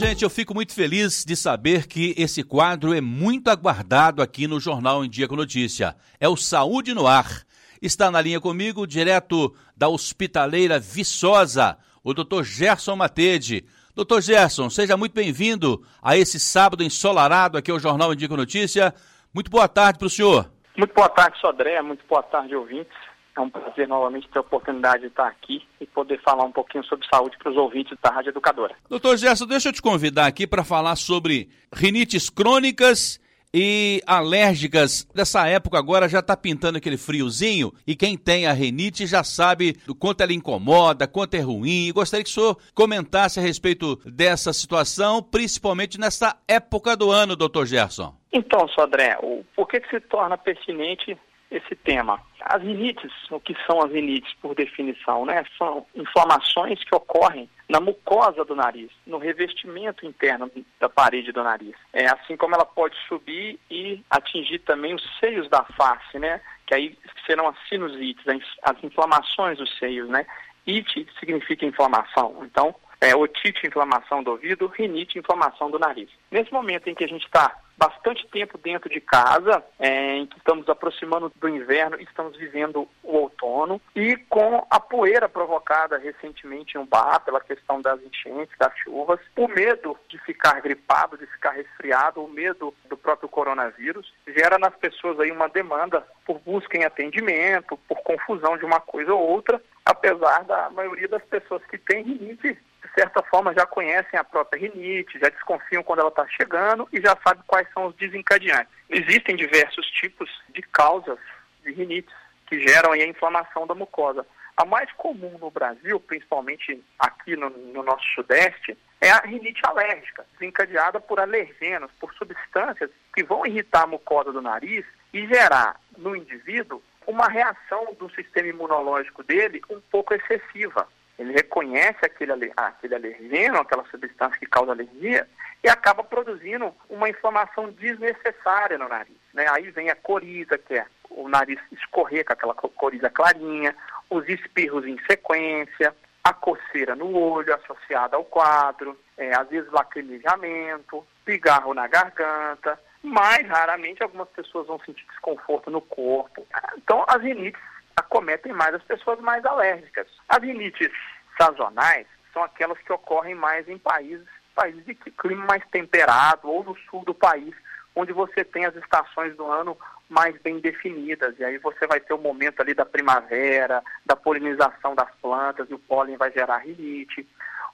gente, eu fico muito feliz de saber que esse quadro é muito aguardado aqui no Jornal em Dia com Notícia. É o Saúde no Ar. Está na linha comigo, direto da Hospitaleira Viçosa, o Dr. Gerson Matede. Doutor Gerson, seja muito bem-vindo a esse sábado ensolarado aqui ao Jornal em Dia com Notícia. Muito boa tarde para o senhor. Muito boa tarde, Sodré. Muito boa tarde, ouvintes. É um prazer novamente ter a oportunidade de estar aqui e poder falar um pouquinho sobre saúde para os ouvintes da Rádio Educadora. Doutor Gerson, deixa eu te convidar aqui para falar sobre rinites crônicas e alérgicas. Dessa época agora já está pintando aquele friozinho e quem tem a rinite já sabe do quanto ela incomoda, quanto é ruim. E gostaria que o senhor comentasse a respeito dessa situação, principalmente nessa época do ano, doutor Gerson. Então, Sodré, o, por que, que se torna pertinente esse tema. As rinites, o que são as rinites por definição, né? São inflamações que ocorrem na mucosa do nariz, no revestimento interno da parede do nariz. É assim como ela pode subir e atingir também os seios da face, né? Que aí serão as sinusites, as inflamações dos seios, né? Ite significa inflamação. Então, é, otite, inflamação do ouvido, rinite, inflamação do nariz. Nesse momento em que a gente está bastante tempo dentro de casa, é, em que estamos aproximando do inverno, estamos vivendo o outono e com a poeira provocada recentemente em um bar pela questão das enchentes, das chuvas, o medo de ficar gripado, de ficar resfriado, o medo do próprio coronavírus gera nas pessoas aí uma demanda por busca em atendimento, por confusão de uma coisa ou outra, apesar da maioria das pessoas que têm rinite de certa forma, já conhecem a própria rinite, já desconfiam quando ela está chegando e já sabem quais são os desencadeantes. Existem diversos tipos de causas de rinite que geram a inflamação da mucosa. A mais comum no Brasil, principalmente aqui no, no nosso sudeste, é a rinite alérgica, desencadeada por alergenos, por substâncias que vão irritar a mucosa do nariz e gerar no indivíduo uma reação do sistema imunológico dele um pouco excessiva ele reconhece aquele, aquele alergeno, aquela substância que causa alergia, e acaba produzindo uma inflamação desnecessária no nariz. Né? Aí vem a coriza, que é o nariz escorrer com aquela coriza clarinha, os espirros em sequência, a coceira no olho associada ao quadro, é, às vezes lacrimejamento, pigarro na garganta, mais raramente algumas pessoas vão sentir desconforto no corpo. Então, as rinites acometem mais as pessoas mais alérgicas. As rinites sazonais são aquelas que ocorrem mais em países, países de clima mais temperado ou no sul do país, onde você tem as estações do ano mais bem definidas. E aí você vai ter o momento ali da primavera, da polinização das plantas, e o pólen vai gerar rinite.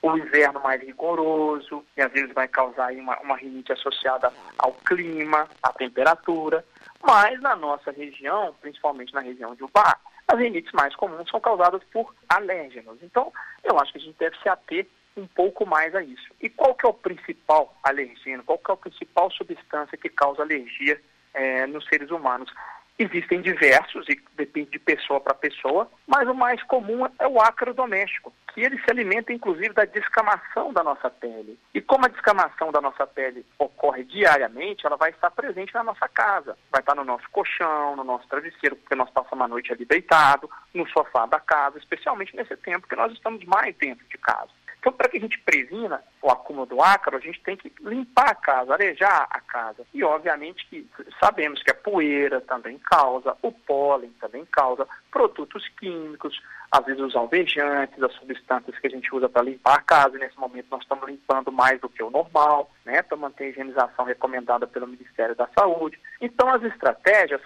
O inverno mais rigoroso, e às vezes vai causar uma, uma rinite associada ao clima, à temperatura. Mas na nossa região, principalmente na região de Ubá, as rinites mais comuns são causadas por alérgenos. Então, eu acho que a gente deve se ater um pouco mais a isso. E qual que é o principal alergeno? Qual que é a principal substância que causa alergia é, nos seres humanos? Existem diversos e depende de pessoa para pessoa, mas o mais comum é o ácaro doméstico, que ele se alimenta inclusive da descamação da nossa pele. E como a descamação da nossa pele ocorre diariamente, ela vai estar presente na nossa casa. Vai estar no nosso colchão, no nosso travesseiro, porque nós passamos a noite ali deitado, no sofá da casa, especialmente nesse tempo que nós estamos mais dentro de casa. Então, para que a gente previna o acúmulo do ácaro, a gente tem que limpar a casa, arejar a casa. E, obviamente, que sabemos que a poeira também causa, o pólen também causa, produtos químicos, às vezes os alvejantes, as substâncias que a gente usa para limpar a casa. E nesse momento, nós estamos limpando mais do que o normal, né, para manter a higienização recomendada pelo Ministério da Saúde. Então, as estratégias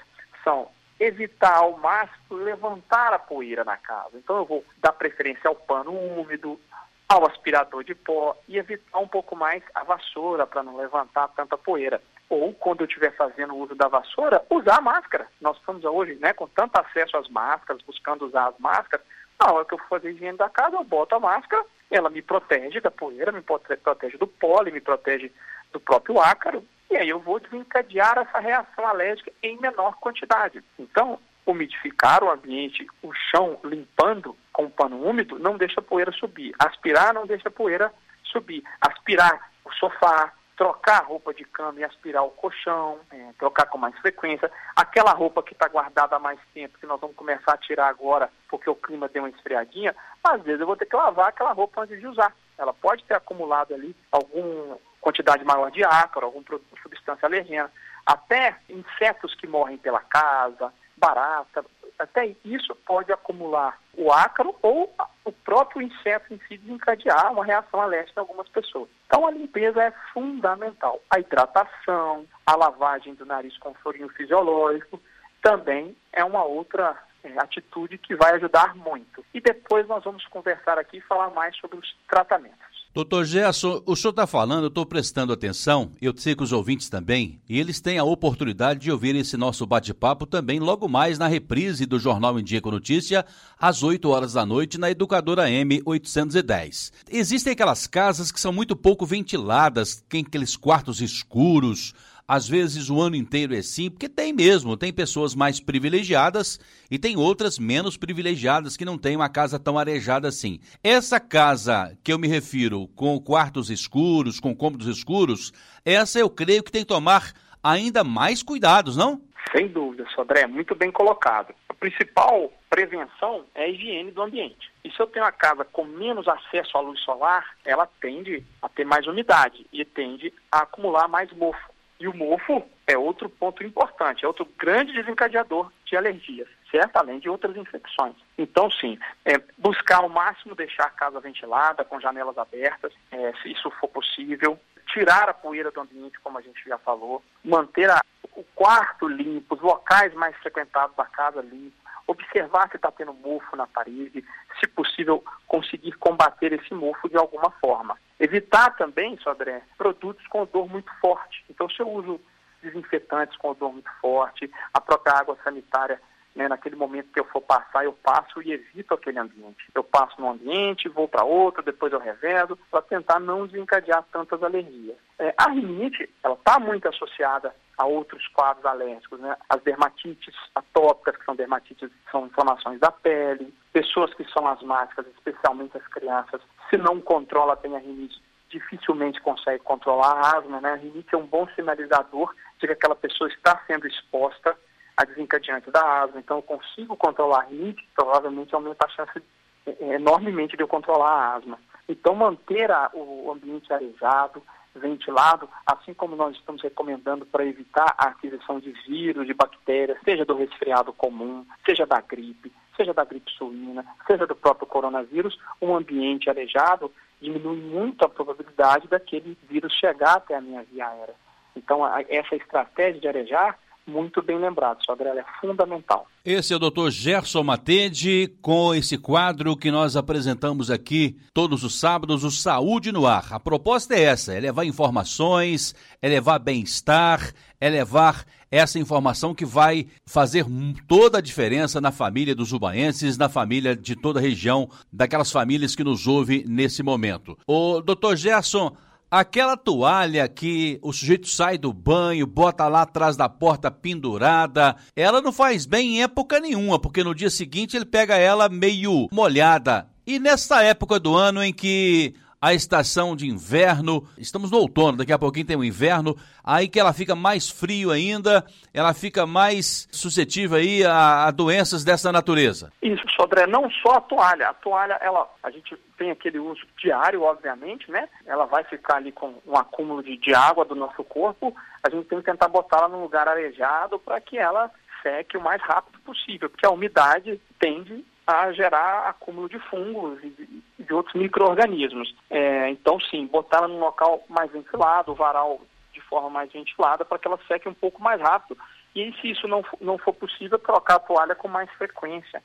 são evitar ao máximo levantar a poeira na casa. Então eu vou dar preferência ao pano úmido, ao aspirador de pó e evitar um pouco mais a vassoura para não levantar tanta poeira. Ou, quando eu estiver fazendo uso da vassoura, usar a máscara. Nós estamos hoje né, com tanto acesso às máscaras, buscando usar as máscaras. Na hora que eu for fazer higiene da casa, eu boto a máscara, ela me protege da poeira, me protege do pólen, me protege do próprio ácaro, e aí eu vou desencadear essa reação alérgica em menor quantidade. Então, umidificar o ambiente, o chão limpando com o pano úmido, não deixa a poeira subir. Aspirar não deixa a poeira subir. Aspirar o sofá, trocar a roupa de cama e aspirar o colchão, é, trocar com mais frequência. Aquela roupa que está guardada há mais tempo, que nós vamos começar a tirar agora porque o clima deu uma esfriadinha, às vezes eu vou ter que lavar aquela roupa antes de usar. ela pode ter acumulado ali alguma quantidade maior de ácaro, alguma substância alergênica, até insetos que morrem pela casa, barata, até isso pode acumular o ácaro ou o próprio inseto em si desencadear uma reação alérgica em algumas pessoas. Então a limpeza é fundamental. A hidratação, a lavagem do nariz com florinho fisiológico também é uma outra é, atitude que vai ajudar muito. E depois nós vamos conversar aqui e falar mais sobre os tratamentos. Doutor Gerson, o senhor está falando, eu estou prestando atenção, eu sei que os ouvintes também, e eles têm a oportunidade de ouvir esse nosso bate-papo também logo mais na reprise do Jornal em Dia com Notícia, às 8 horas da noite, na Educadora M 810. Existem aquelas casas que são muito pouco ventiladas, tem aqueles quartos escuros, às vezes o ano inteiro é assim, porque tem mesmo, tem pessoas mais privilegiadas e tem outras menos privilegiadas que não têm uma casa tão arejada assim. Essa casa que eu me refiro, com quartos escuros, com cômodos escuros, essa eu creio que tem que tomar ainda mais cuidados, não? Sem dúvida, Sodré, muito bem colocado. A principal prevenção é a higiene do ambiente. E se eu tenho uma casa com menos acesso à luz solar, ela tende a ter mais umidade e tende a acumular mais mofo. E o mofo é outro ponto importante, é outro grande desencadeador de alergias, certo? Além de outras infecções. Então, sim, é buscar ao máximo deixar a casa ventilada, com janelas abertas, é, se isso for possível, tirar a poeira do ambiente, como a gente já falou, manter a, o quarto limpo, os locais mais frequentados da casa limpos, observar se está tendo mofo na parede, se possível, conseguir combater esse mofo de alguma forma. Evitar também, Sodré, produtos com odor muito forte. Então, se eu uso desinfetantes com odor muito forte, a própria água sanitária, né, naquele momento que eu for passar, eu passo e evito aquele ambiente. Eu passo num ambiente, vou para outro, depois eu revedo, para tentar não desencadear tantas alergias. É, a rinite, ela está muito associada a outros quadros alérgicos, né? As dermatites atópicas, que são dermatites, são inflamações da pele, pessoas que são asmáticas, especialmente as crianças, se não controla bem a rinite, dificilmente consegue controlar a asma, né? A rinite é um bom sinalizador de que aquela pessoa está sendo exposta a desencadeante da asma. Então, eu consigo controlar a rinite, provavelmente aumenta a chance é, é, enormemente de eu controlar a asma. Então, manter a, o ambiente arejado, ventilado, assim como nós estamos recomendando para evitar a aquisição de vírus, de bactérias, seja do resfriado comum, seja da gripe, seja da gripe suína, seja do próprio coronavírus, um ambiente arejado diminui muito a probabilidade daquele vírus chegar até a minha via aérea. Então, essa estratégia de arejar muito bem lembrado, sua ela é fundamental. Esse é o Dr. Gerson Matede com esse quadro que nós apresentamos aqui todos os sábados, o Saúde no Ar. A proposta é essa, é levar informações, é levar bem-estar, é levar essa informação que vai fazer toda a diferença na família dos ubaenses, na família de toda a região, daquelas famílias que nos ouvem nesse momento. O Dr. Gerson, Aquela toalha que o sujeito sai do banho, bota lá atrás da porta pendurada, ela não faz bem em época nenhuma, porque no dia seguinte ele pega ela meio molhada. E nessa época do ano em que a estação de inverno. Estamos no outono, daqui a pouquinho tem o inverno, aí que ela fica mais frio ainda, ela fica mais suscetível aí a, a doenças dessa natureza. Isso, Sodré, não só a toalha. A toalha, ela, a gente tem aquele uso diário, obviamente, né? Ela vai ficar ali com um acúmulo de, de água do nosso corpo. A gente tem que tentar botá-la num lugar arejado para que ela seque o mais rápido possível, porque a umidade tende a gerar acúmulo de fungos e de, outros micro-organismos. É, então, sim, botá-la num local mais ventilado, o varal de forma mais ventilada, para que ela seque um pouco mais rápido. E se isso não, não for possível, trocar a toalha com mais frequência.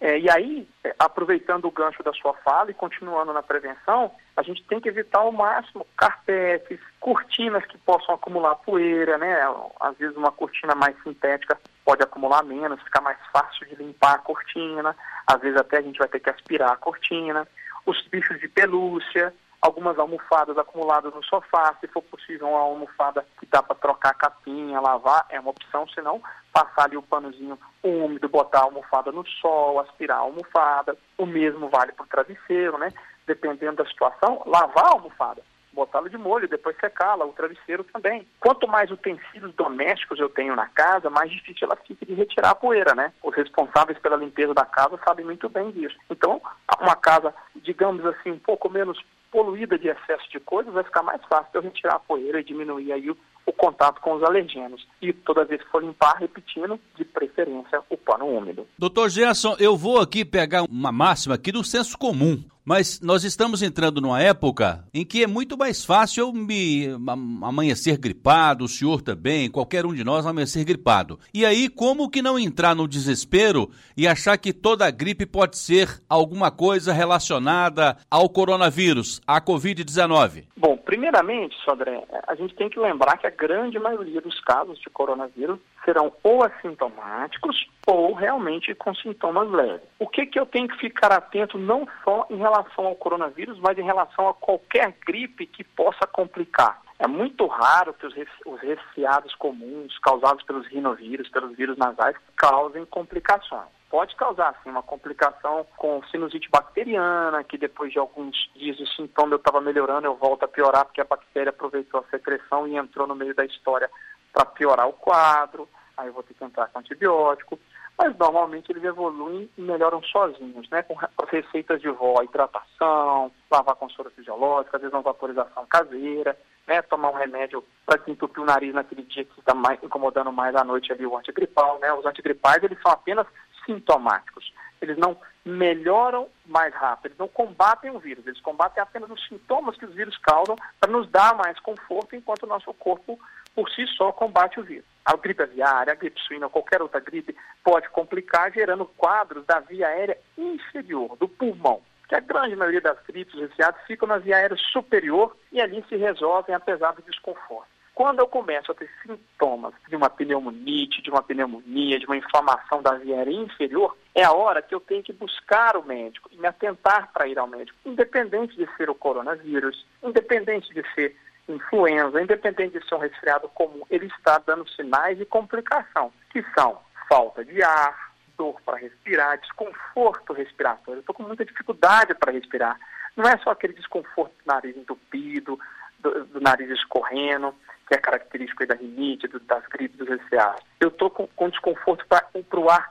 É, e aí, é, aproveitando o gancho da sua fala e continuando na prevenção, a gente tem que evitar ao máximo carpetes, cortinas que possam acumular poeira, né? Às vezes uma cortina mais sintética pode acumular menos, ficar mais fácil de limpar a cortina, às vezes até a gente vai ter que aspirar a cortina. Os bichos de pelúcia, algumas almofadas acumuladas no sofá, se for possível uma almofada que dá para trocar a capinha, lavar, é uma opção, senão passar ali o panozinho úmido, botar a almofada no sol, aspirar a almofada, o mesmo vale para o travesseiro, né? Dependendo da situação, lavar a almofada, botá-lo de molho, depois secá-la, o travesseiro também. Quanto mais utensílios domésticos eu tenho na casa, mais difícil ela fica de retirar a poeira, né? Os responsáveis pela limpeza da casa sabem muito bem disso. Então, uma casa, digamos assim, um pouco menos poluída de excesso de coisas, vai ficar mais fácil eu retirar a poeira e diminuir aí o, o contato com os alergenos. E toda vez que for limpar, repetindo, de preferência, o pano úmido. Doutor Gerson, eu vou aqui pegar uma máxima aqui do senso comum. Mas nós estamos entrando numa época em que é muito mais fácil eu me amanhecer gripado, o senhor também, qualquer um de nós amanhecer gripado. E aí, como que não entrar no desespero e achar que toda gripe pode ser alguma coisa relacionada ao coronavírus, à Covid-19? Bom, primeiramente, Sodré, a gente tem que lembrar que a grande maioria dos casos de coronavírus serão ou assintomáticos ou realmente com sintomas leves. O que, que eu tenho que ficar atento não só em relação ao coronavírus, mas em relação a qualquer gripe que possa complicar? É muito raro que os, resfriados comuns causados pelos rinovírus, pelos vírus nasais, causem complicações. Pode causar assim, uma complicação com sinusite bacteriana, que depois de alguns dias o sintoma eu estava melhorando, eu volto a piorar porque a bactéria aproveitou a secreção e entrou no meio da história para piorar o quadro. Aí eu vou ter que entrar com antibiótico, mas normalmente eles evoluem e melhoram sozinhos, né? Com as receitas de vó, hidratação, lavar com soro fisiológica, às vezes uma vaporização caseira, né? Tomar um remédio para desentupir o nariz naquele dia que está mais, incomodando mais à noite ali, o antigripal, né? Os antigripais, eles são apenas sintomáticos. Eles não melhoram mais rápido, eles não combatem o vírus, eles combatem apenas os sintomas que os vírus causam para nos dar mais conforto enquanto o nosso corpo por si só combate o vírus. A gripe aviária, a gripe suína, qualquer outra gripe pode complicar, gerando quadros da via aérea inferior, do pulmão. Que a grande maioria das gripes resfriados ficam na via aérea superior e ali se resolvem apesar do desconforto. Quando eu começo a ter sintomas de uma pneumonite, de uma pneumonia, de uma inflamação da via aérea inferior, é a hora que eu tenho que buscar o médico e me atentar para ir ao médico, independente de ser o coronavírus, independente de ser influenza, independente de ser um resfriado comum, ele está dando sinais de complicação, que são falta de ar, dor para respirar, desconforto respiratório. Eu estou com muita dificuldade para respirar. Não é só aquele desconforto do nariz entupido, do, do nariz escorrendo, que é característico da rinite, do, das gripes, dos resfriados. Eu estou com, com desconforto para o ar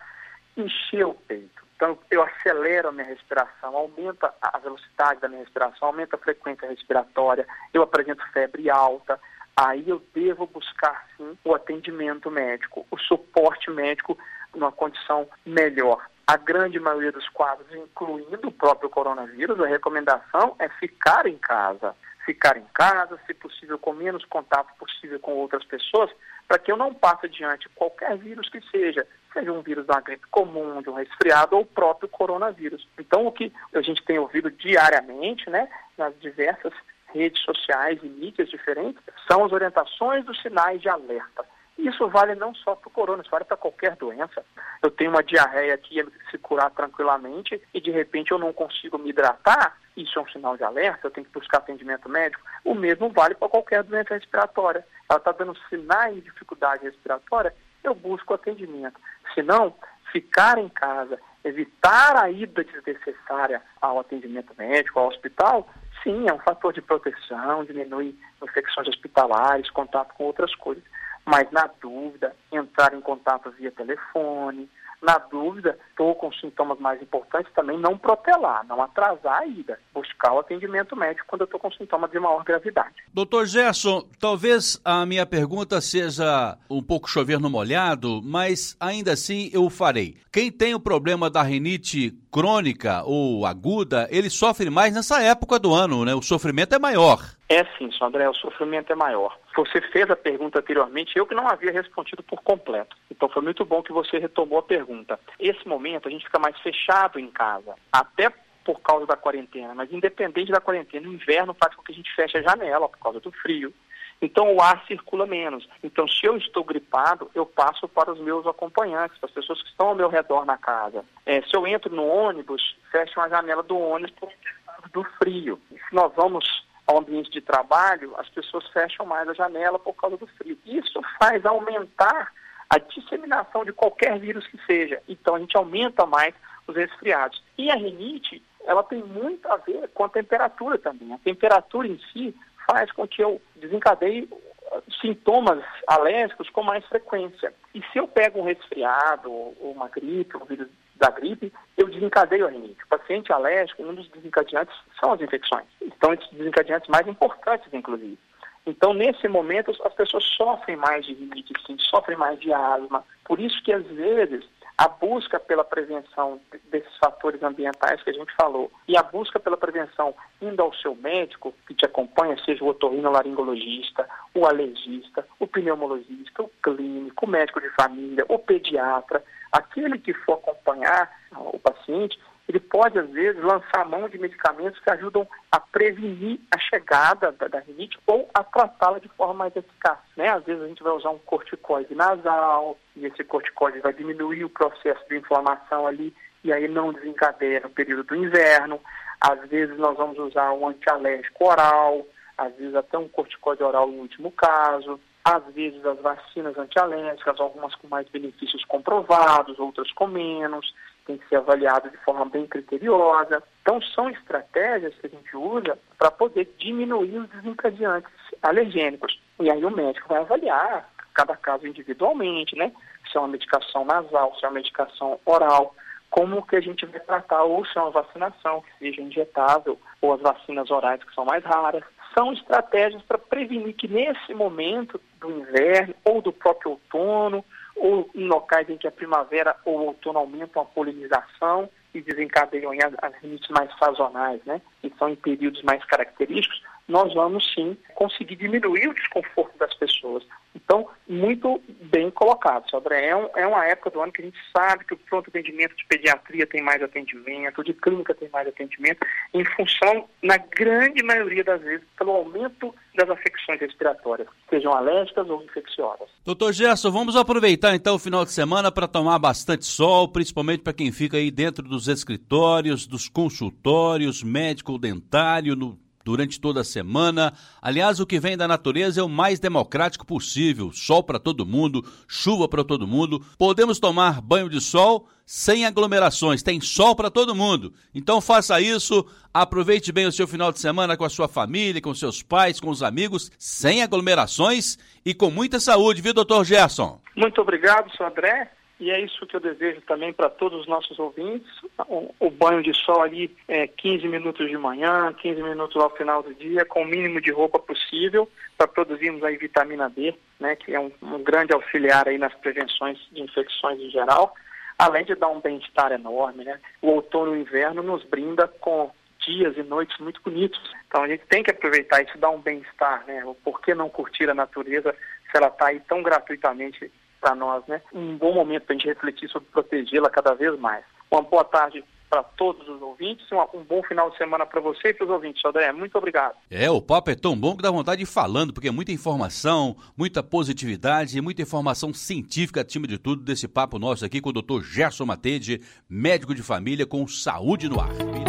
encher o peito. Então, eu acelero a minha respiração, aumenta a velocidade da minha respiração, aumenta a frequência respiratória, eu apresento febre alta. Aí eu devo buscar, sim, o atendimento médico, o suporte médico numa condição melhor. A grande maioria dos quadros, incluindo o próprio coronavírus, a recomendação é ficar em casa. Ficar em casa, se possível, com menos contato possível com outras pessoas, para que eu não passe adiante qualquer vírus que seja, seja um vírus da gripe comum, de um resfriado ou o próprio coronavírus. Então, o que a gente tem ouvido diariamente, né, nas diversas redes sociais e mídias diferentes, são as orientações dos sinais de alerta. Isso vale não só para o corona, isso vale para qualquer doença. Eu tenho uma diarreia que ia se curar tranquilamente e de repente eu não consigo me hidratar, isso é um sinal de alerta, eu tenho que buscar atendimento médico. O mesmo vale para qualquer doença respiratória. Ela está dando sinais de dificuldade respiratória, eu busco atendimento. Se não, ficar em casa, evitar a ida desnecessária ao atendimento médico, ao hospital, sim, é um fator de proteção, diminui infecções hospitalares, contato com outras coisas. Mas, na dúvida, entrar em contato via telefone, na dúvida, estou com sintomas mais importantes, também não protelar, não atrasar a ida, buscar o atendimento médico quando eu estou com sintomas de maior gravidade. Doutor Gerson, talvez a minha pergunta seja um pouco chover no molhado, mas ainda assim eu farei. Quem tem o problema da rinite crônica ou aguda, ele sofre mais nessa época do ano, né? O sofrimento é maior. É sim, André, o sofrimento é maior. Você fez a pergunta anteriormente, eu que não havia respondido por completo. Então foi muito bom que você retomou a pergunta. Esse momento a gente fica mais fechado em casa, até por causa da quarentena, mas independente da quarentena, o inverno faz com que a gente feche a janela por causa do frio. Então o ar circula menos. Então, se eu estou gripado, eu passo para os meus acompanhantes, para as pessoas que estão ao meu redor na casa. É, se eu entro no ônibus, fecham a janela do ônibus por causa do frio. Se nós vamos ao ambiente de trabalho, as pessoas fecham mais a janela por causa do frio. Isso faz aumentar a disseminação de qualquer vírus que seja. Então a gente aumenta mais os resfriados. E a rinite, ela tem muito a ver com a temperatura também. A temperatura em si faz com que eu desencadeie sintomas alérgicos com mais frequência. E se eu pego um resfriado, ou uma gripe, um vírus da gripe, eu desencadeio a rinite. O paciente alérgico, um dos desencadeantes são as infecções. Então, esses desencadeantes mais importantes, inclusive. Então, nesse momento, as pessoas sofrem mais de rinite, sim, sofrem mais de asma. Por isso que, às vezes, a busca pela prevenção desses fatores ambientais que a gente falou e a busca pela prevenção indo ao seu médico que te acompanha, seja o otorrinolaringologista, o alergista, o pneumologista, o clínico, o médico de família, o pediatra, aquele que for acompanhar o paciente, ele pode, às vezes, lançar mão de medicamentos que ajudam a prevenir a chegada da, da rinite ou a tratá-la de forma mais eficaz. Né? Às vezes a gente vai usar um corticoide nasal e esse corticoide vai diminuir o processo de inflamação ali e aí não desencadeia no período do inverno. Às vezes nós vamos usar um antialérgico oral, às vezes até um corticoide oral no último caso. Às vezes as vacinas antialérgicas, algumas com mais benefícios comprovados, outras com menos tem que ser avaliado de forma bem criteriosa. Então, são estratégias que a gente usa para poder diminuir os desencadeantes alergênicos. E aí o médico vai avaliar cada caso individualmente, né? Se é uma medicação nasal, se é uma medicação oral, como que a gente vai tratar, ou se é uma vacinação, que seja injetável, ou as vacinas orais, que são mais raras. São estratégias para prevenir que nesse momento do inverno ou do próprio outono, ou em locais em que a primavera ou outono aumentam a polinização e desencadeiam as, as rinites mais sazonais, né? E são em períodos mais característicos, nós vamos sim conseguir diminuir o desconforto das pessoas. Então, muito bem colocado, André. É, um, é, uma época do ano que a gente sabe que o pronto atendimento de pediatria tem mais atendimento, de clínica tem mais atendimento, em função, na grande maioria das vezes, pelo aumento das afecções respiratórias, sejam alérgicas ou infecciosas. Doutor Gerson, vamos aproveitar então o final de semana para tomar bastante sol, principalmente para quem fica aí dentro dos escritórios, dos consultórios, médico dentário, no durante toda a semana. Aliás, o que vem da natureza é o mais democrático possível: sol para todo mundo, chuva para todo mundo. Podemos tomar banho de sol sem aglomerações, tem sol para todo mundo. Então faça isso, aproveite bem o seu final de semana com a sua família, com seus pais, com os amigos, sem aglomerações e com muita saúde, viu, doutor Gerson? Muito obrigado, senhor André. E é isso que eu desejo também para todos os nossos ouvintes. O, o, banho de sol ali, é, 15 minutos de manhã, 15 minutos ao final do dia, com o mínimo de roupa possível, para produzirmos aí vitamina D, né, que é um, um grande auxiliar aí nas prevenções de infecções em geral, além de dar um bem-estar enorme. Né? O outono e o inverno nos brinda com dias e noites muito bonitos. Então a gente tem que aproveitar isso, dar um bem-estar, né? Por que não curtir a natureza se ela está aí tão gratuitamente para nós, né? Um bom momento para a gente refletir sobre protegê-la cada vez mais. Uma boa tarde para todos os ouvintes, um, bom final de semana para você e para os ouvintes, André. Muito obrigado. É, o papo é tão bom que dá vontade de ir falando, porque é muita informação, muita positividade, muita informação científica acima de tudo desse papo nosso aqui com o Dr. Gerson Matede, médico de família com saúde no ar.